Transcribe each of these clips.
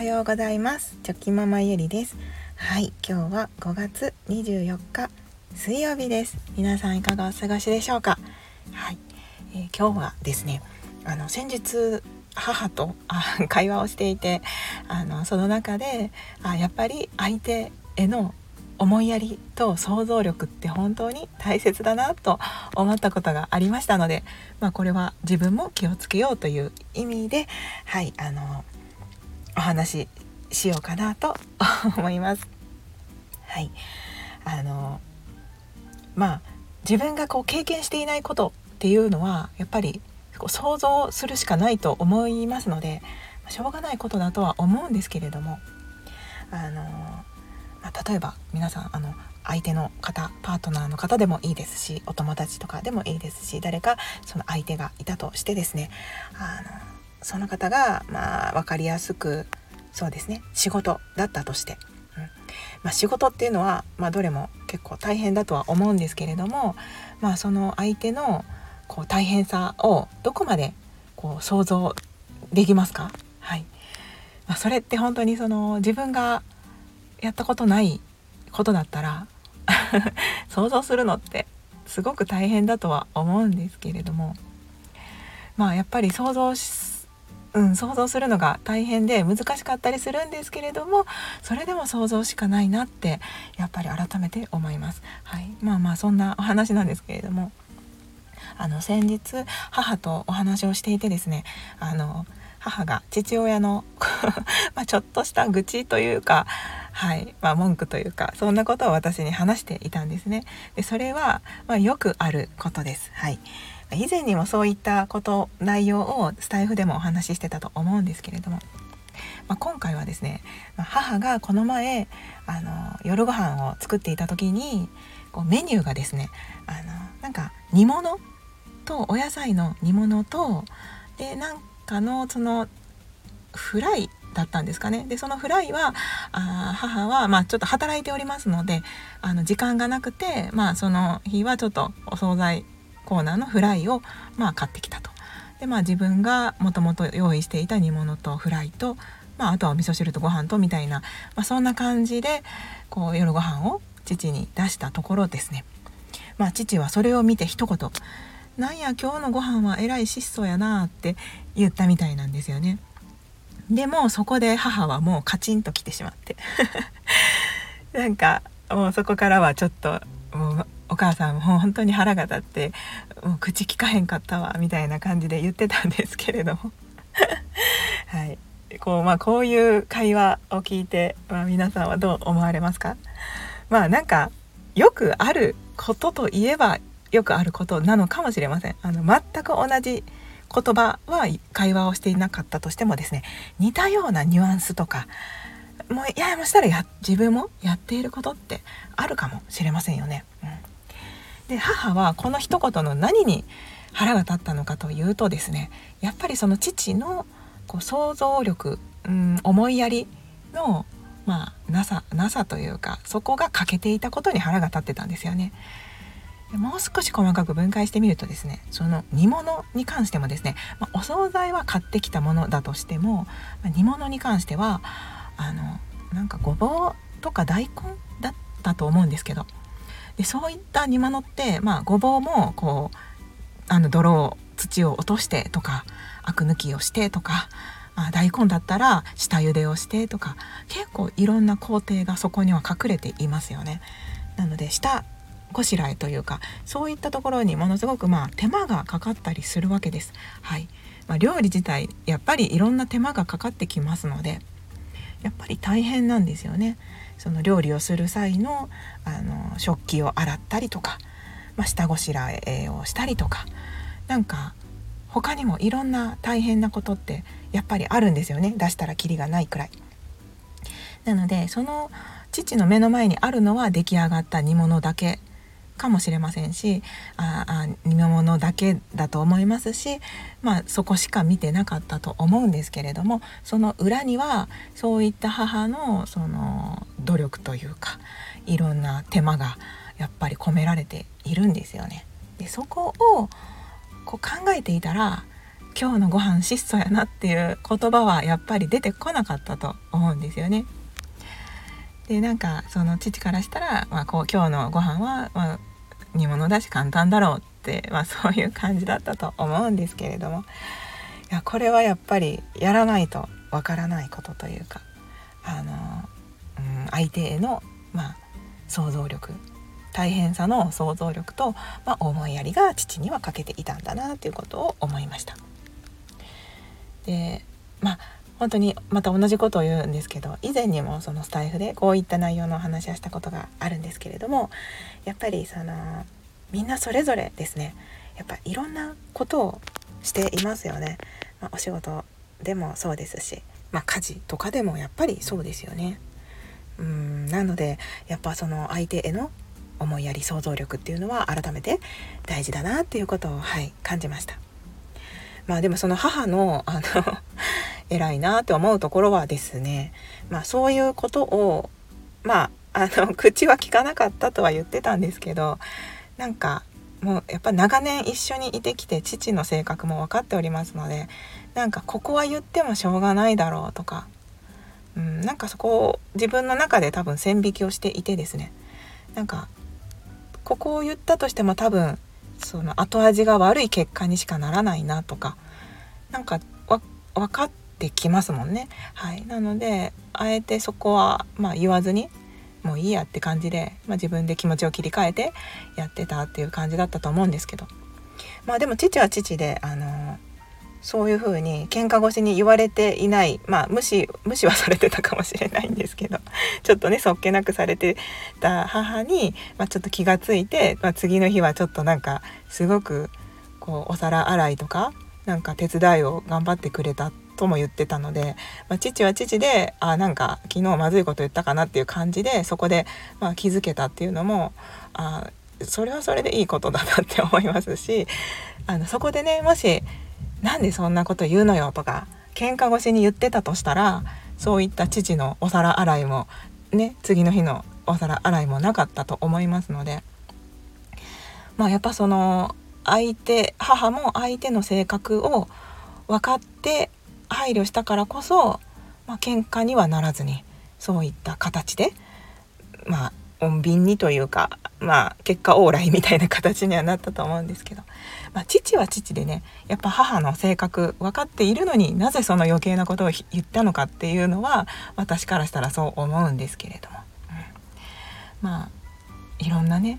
はようございます。チョキママゆりです。はい今日は5月24日水曜日です。皆さんいかがお過ごしでしょうか？はい、えー、今日はですねあの先日母とあ会話をしていてあのその中であやっぱり相手への思いやりと想像力って本当に大切だなと思ったことがありましたので、まあ、これは自分も気をつけようという意味ではいあのお話ししようかなと 思います。はいあのまあ自分がこう経験していないことっていうのはやっぱりこう想像するしかないと思いますのでしょうがないことだとは思うんですけれどもあのまあ、例えば皆さんあの相手の方パートナーの方でもいいですしお友達とかでもいいですし誰かその相手がいたとしてですねあのその方がまあ分かりやすくそうですね仕事だったとして、うん。まあ、仕事っていうのは、まあ、どれも結構大変だとは思うんですけれども、まあ、その相手のこう大変さをどこまでこう想像できますか、はい。まあ、それって本当にその自分がやったことないことだったら 想像するのってすごく大変だとは思うんですけれどもまあやっぱり想像うん、想像するのが大変で難しかったりするんですけれどもそれでも想像しかないなってやっぱり改めて思います。はい、まあまあそんなお話なんですけれどもあの先日母とお話をしていてですねあの母が父親の まちょっとした愚痴というかはいまあ、文句というかそんなことを私に話していたんですね。でそれは、まあ、よくあることです。はい以前にもそういったこと内容をスタイフでもお話ししてたと思うんですけれども、まあ、今回はですね母がこの前あの夜ご飯を作っていた時にこうメニューがですねあのなんか煮物とお野菜の煮物とでなんかのそのフライだったんですかね。でそのフライはあ母は、まあ、ちょっと働いておりますのであの時間がなくて、まあ、その日はちょっとお惣菜コーナーのフライを、まあ、買ってきたと。でまあ自分がもともと用意していた煮物とフライと、まあ、あとはお味噌汁とご飯とみたいな、まあ、そんな感じでこう夜ご飯を父に出したところですね、まあ、父はそれを見て一言「なんや今日のご飯はえらい質素やな」って言ったみたいなんですよね。でもそこで母はもうカチンと来てしまって なんかもうそこからはちょっともうお母さんも本当に腹が立ってもう口聞かへんかったわみたいな感じで言ってたんですけれども はいこうまあこういう会話を聞いて、まあ、皆さんはどう思われますか？まあなんかよくあることといえばよくあることなのかもしれません。あの全く同じ言葉は会話をしていなかったとしてもですね似たようなニュアンスとかもういやもしたらや自分もやっていることってあるかもしれませんよね。うん、で母はこの一言の何に腹が立ったのかというとですねやっぱりその父のこう想像力、うん、思いやりのまあなさなさというかそこが欠けていたことに腹が立ってたんですよね。もう少し細かく分解してみるとですねその煮物に関してもですね、まあ、お惣菜は買ってきたものだとしても、まあ、煮物に関してはあのなんかごぼうとか大根だったと思うんですけどでそういった煮物って、まあ、ごぼうもこうあの泥を土を落としてとかアク抜きをしてとか、まあ、大根だったら下茹でをしてとか結構いろんな工程がそこには隠れていますよね。なので下こしらえというかそういったところにものすごくまあ手間がかかったりするわけです。はいまあ、料理自体やっぱりいろんな手間がかかってきますのでやっぱり大変なんですよね。その料理をする際のあの食器を洗ったりとか、まあ、下ごしらえをしたりとかなんか他にもいろんな大変なことってやっぱりあるんですよね出したらキリがないくらい。なのでその父の目の前にあるのは出来上がった煮物だけかもしれませんしああ煮物だけだと思いますし、まあ、そこしか見てなかったと思うんですけれどもその裏にはそういった母のその努力というかいろんな手間がやっぱり込められているんですよね。でそこをこう考えていたら今日のご飯質素やなっていう言葉はやっぱり出てこなかったと思うんですよね。でなんかその父からしたら、まあ、こう今日のご飯は、まあ、煮物だし簡単だろうって、まあ、そういう感じだったと思うんですけれどもいやこれはやっぱりやらないとわからないことというかあの、うん、相手への、まあ、想像力大変さの想像力と、まあ、思いやりが父には欠けていたんだなということを思いました。でまあ本当にまた同じことを言うんですけど以前にもそのスタイフでこういった内容のお話をしたことがあるんですけれどもやっぱりそのみんなそれぞれですねやっぱいろんなことをしていますよね。まあ、お仕事でもそうですし、まあ、家事とかでもやっぱりそうですよね。うんなのでやっぱその相手への思いやり想像力っていうのは改めて大事だなっていうことを、はい、感じました。まあでもその母のあの偉いなって思うところはですね、まあ、そういうことをまああの 口は聞かなかったとは言ってたんですけどなんかもうやっぱ長年一緒にいてきて父の性格も分かっておりますのでなんかここは言ってもしょうがないだろうとか、うん、なんかそこを自分の中で多分線引きをしていてですねなんかここを言ったとしても多分その後味が悪い結果にしかならないなとかなんか分かってきますもんね。はい、なのであえてそこはまあ言わずにもういいやって感じで、まあ、自分で気持ちを切り替えてやってたっていう感じだったと思うんですけどまあでも父は父であのそういう風に喧嘩越しに言われていないまあ無視無視はされてたかもしれないんですけど ちょっとねそっけなくされてた母に、まあ、ちょっと気が付いて、まあ、次の日はちょっとなんかすごくこうお皿洗いとかなんか手伝いを頑張ってくれたってとも言ってたので、まあ、父は父であなんか昨日まずいこと言ったかなっていう感じでそこで、まあ、気づけたっていうのもあそれはそれでいいことだなって思いますしあのそこでねもしなんでそんなこと言うのよとか喧嘩越しに言ってたとしたらそういった父のお皿洗いもね次の日のお皿洗いもなかったと思いますのでまあやっぱその相手母も相手の性格を分かって配慮したからこそ、まあ喧嘩にはならずにそういった形でまあ穏便にというかまあ結果往来みたいな形にはなったと思うんですけど、まあ、父は父でねやっぱ母の性格分かっているのになぜその余計なことを言ったのかっていうのは私からしたらそう思うんですけれども、うん、まあいろんなね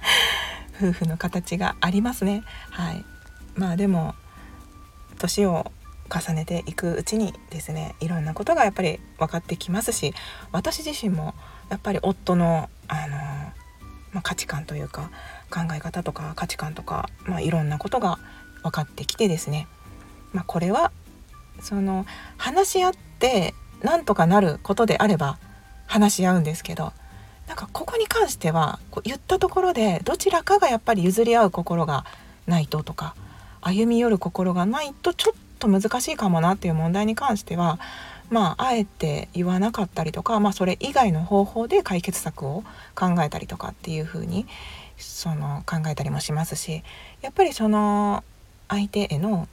夫婦の形がありますね。はい。まあでも年を重ねていくうちにですねいろんなことがやっぱり分かってきますし私自身もやっぱり夫のあの、まあ、価値観というか考え方とか価値観とか、まあ、いろんなことが分かってきてですね、まあ、これはその話し合ってなんとかなることであれば話し合うんですけどなんかここに関してはこう言ったところでどちらかがやっぱり譲り合う心がないととか歩み寄る心がないとちょっと難しいかもなっていう問題に関してはまああえて言わなかったりとか、まあ、それ以外の方法で解決策を考えたりとかっていう風にその考えたりもしますしやっぱりその相手への、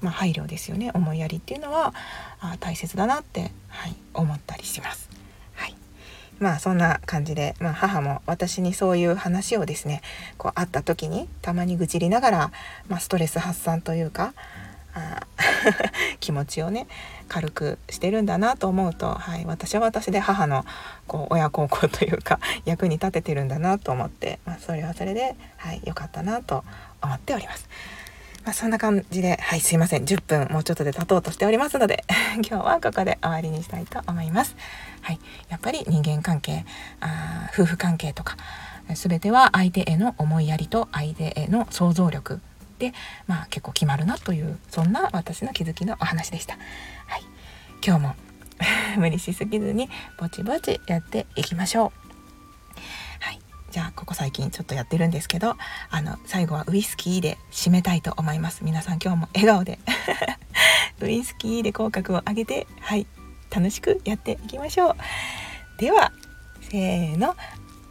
まあ、配慮ですよね思いやりっていうのはあ大切だなって、はい、思ったりします。はいまあそんな感じで、まあ、母も私にそういう話をですねこう会った時にたまに愚痴りながら、まあ、ストレス発散というかあ 気持ちをね軽くしてるんだなと思うと、はい、私は私で母のこう親孝行というか 役に立ててるんだなと思って、まあ、それはそれで、はい、かったなと思っております。まあ、そんな感じで、はい、すいません。10分もうちょっとで経とうとしておりますので、今日はここで終わりにしたいと思います。はい、やっぱり人間関係、あ夫婦関係とか、全ては相手への思いやりと相手への想像力、まあ、結構決まるなというそんな私の気づきのお話でした。はい、今日も 無理しすぎずにぼちぼちやっていきましょう。はい、じゃあここ最近ちょっとやってるんですけどあの最後はウイスキーで締めたいと思います。皆さん今日も笑顔で。ウイスキーで口角を上げてはい。楽しくやっていきましょう。ではせーの。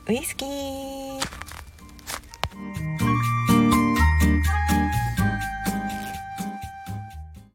ウイスキー。